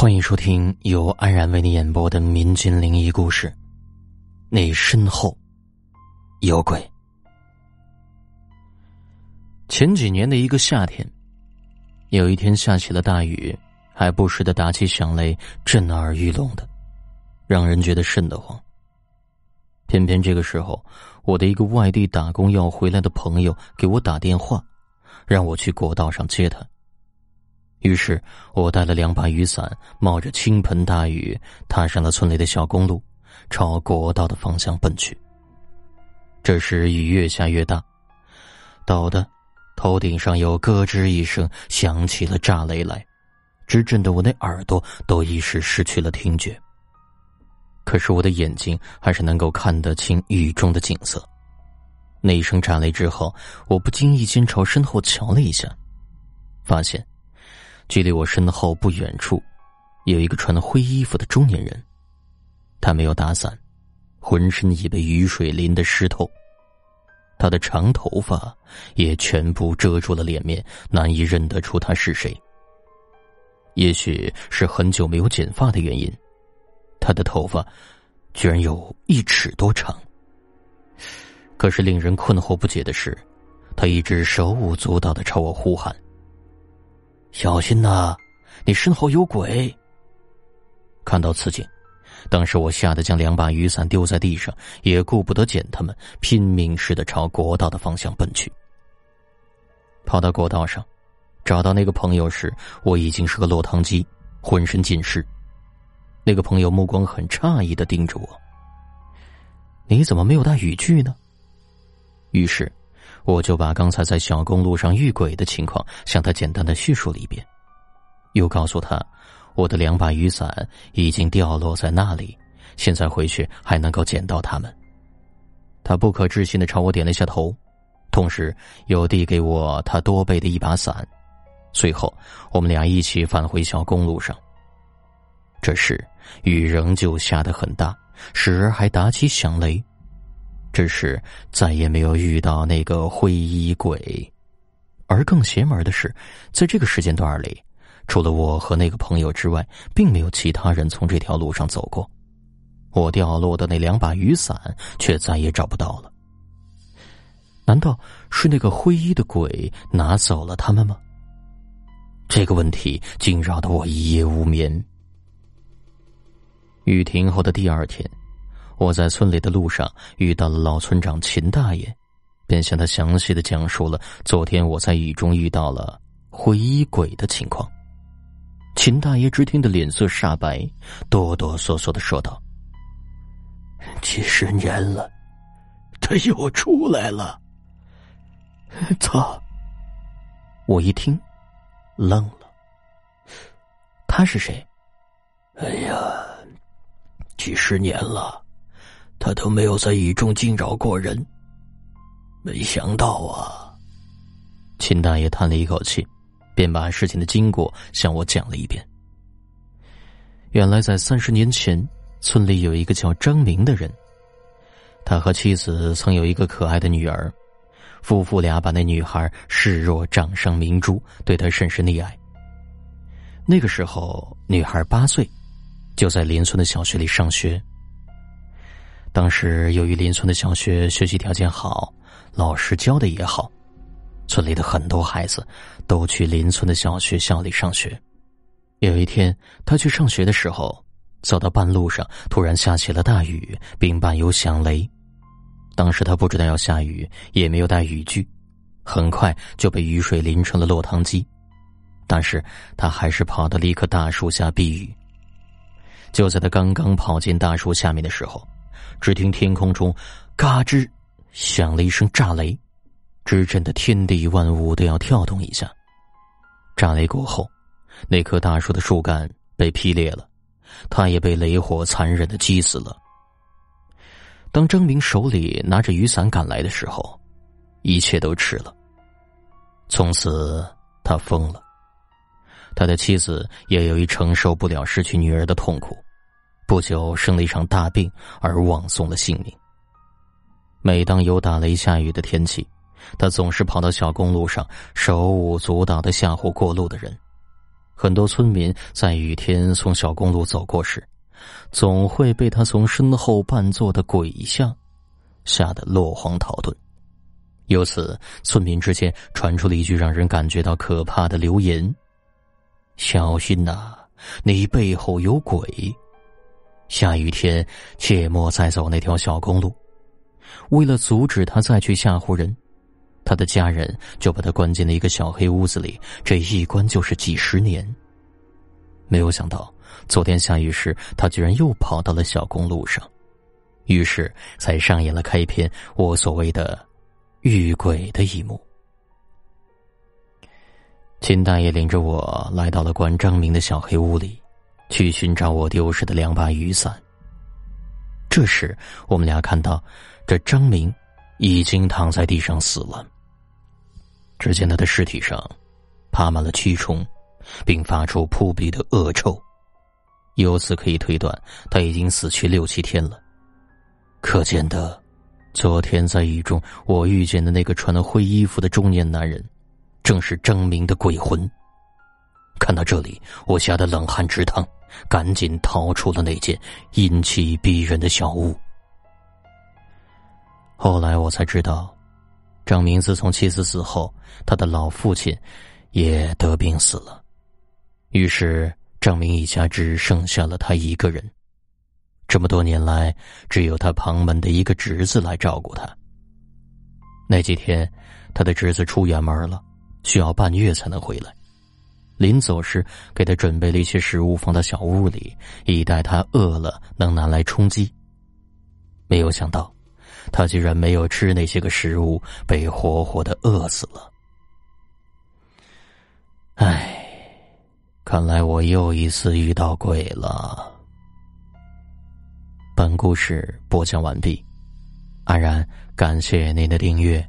欢迎收听由安然为你演播的民间灵异故事。你身后有鬼。前几年的一个夏天，有一天下起了大雨，还不时的打起响雷，震耳欲聋的，让人觉得瘆得慌。偏偏这个时候，我的一个外地打工要回来的朋友给我打电话，让我去国道上接他。于是我带了两把雨伞，冒着倾盆大雨，踏上了村里的小公路，朝国道的方向奔去。这时雨越下越大，陡的头顶上有咯吱一声响起了炸雷来，直震得我那耳朵都一时失去了听觉。可是我的眼睛还是能够看得清雨中的景色。那一声炸雷之后，我不经意间朝身后瞧了一下，发现。距离我身后不远处，有一个穿灰衣服的中年人。他没有打伞，浑身已被雨水淋得湿透。他的长头发也全部遮住了脸面，难以认得出他是谁。也许是很久没有剪发的原因，他的头发居然有一尺多长。可是令人困惑不解的是，他一直手舞足蹈的朝我呼喊。小心呐！你身后有鬼。看到此景，当时我吓得将两把雨伞丢在地上，也顾不得捡他们，拼命似的朝国道的方向奔去。跑到国道上，找到那个朋友时，我已经是个落汤鸡，浑身尽湿。那个朋友目光很诧异的盯着我：“你怎么没有带雨具呢？”于是。我就把刚才在小公路上遇鬼的情况向他简单的叙述了一遍，又告诉他我的两把雨伞已经掉落在那里，现在回去还能够捡到它们。他不可置信的朝我点了一下头，同时又递给我他多备的一把伞。随后，我们俩一起返回小公路上。这时，雨仍旧下得很大，时而还打起响雷。只是再也没有遇到那个灰衣鬼，而更邪门的是，在这个时间段里，除了我和那个朋友之外，并没有其他人从这条路上走过。我掉落的那两把雨伞却再也找不到了。难道是那个灰衣的鬼拿走了他们吗？这个问题惊扰得我一夜无眠。雨停后的第二天。我在村里的路上遇到了老村长秦大爷，便向他详细的讲述了昨天我在雨中遇到了灰衣鬼的情况。秦大爷只听得脸色煞白，哆哆嗦嗦的说道：“几十年了，他又出来了。”操！我一听，愣了。他是谁？哎呀，几十年了。他都没有在雨中惊扰过人，没想到啊！秦大爷叹了一口气，便把事情的经过向我讲了一遍。原来在三十年前，村里有一个叫张明的人，他和妻子曾有一个可爱的女儿，夫妇俩把那女孩视若掌上明珠，对她甚是溺爱。那个时候，女孩八岁，就在邻村的小学里上学。当时由于邻村的小学学习条件好，老师教的也好，村里的很多孩子都去邻村的小学校里上学。有一天，他去上学的时候，走到半路上，突然下起了大雨，并伴有响雷。当时他不知道要下雨，也没有带雨具，很快就被雨水淋成了落汤鸡。但是他还是跑到了一棵大树下避雨。就在他刚刚跑进大树下面的时候，只听天空中“嘎吱”响了一声炸雷，直震的天地万物都要跳动一下。炸雷过后，那棵大树的树干被劈裂了，他也被雷火残忍的击死了。当张明手里拿着雨伞赶来的时候，一切都迟了。从此，他疯了，他的妻子也由于承受不了失去女儿的痛苦。不久生了一场大病，而枉送了性命。每当有打雷下雨的天气，他总是跑到小公路上，手舞足蹈的吓唬过路的人。很多村民在雨天从小公路走过时，总会被他从身后扮作的鬼像吓得落荒逃遁。由此，村民之间传出了一句让人感觉到可怕的流言：“小心呐，你背后有鬼。下雨天切莫再走那条小公路。”为了阻止他再去吓唬人，他的家人就把他关进了一个小黑屋子里，这一关就是几十年。没有想到，昨天下雨时，他居然又跑到了小公路上，于是才上演了开篇我所谓的。遇鬼的一幕。秦大爷领着我来到了关张明的小黑屋里，去寻找我丢失的两把雨伞。这时，我们俩看到这张明已经躺在地上死了。只见他的尸体上爬满了蛆虫，并发出扑鼻的恶臭，由此可以推断他已经死去六七天了。可见的。昨天在雨中，我遇见的那个穿了灰衣服的中年男人，正是张明的鬼魂。看到这里，我吓得冷汗直淌，赶紧逃出了那间阴气逼人的小屋。后来我才知道，张明自从妻子死后，他的老父亲也得病死了，于是张明一家只剩下了他一个人。这么多年来，只有他旁门的一个侄子来照顾他。那几天，他的侄子出远门了，需要半月才能回来。临走时，给他准备了一些食物放到小屋里，以待他饿了能拿来充饥。没有想到，他居然没有吃那些个食物，被活活的饿死了。唉，看来我又一次遇到鬼了。本故事播讲完毕，安然感谢您的订阅。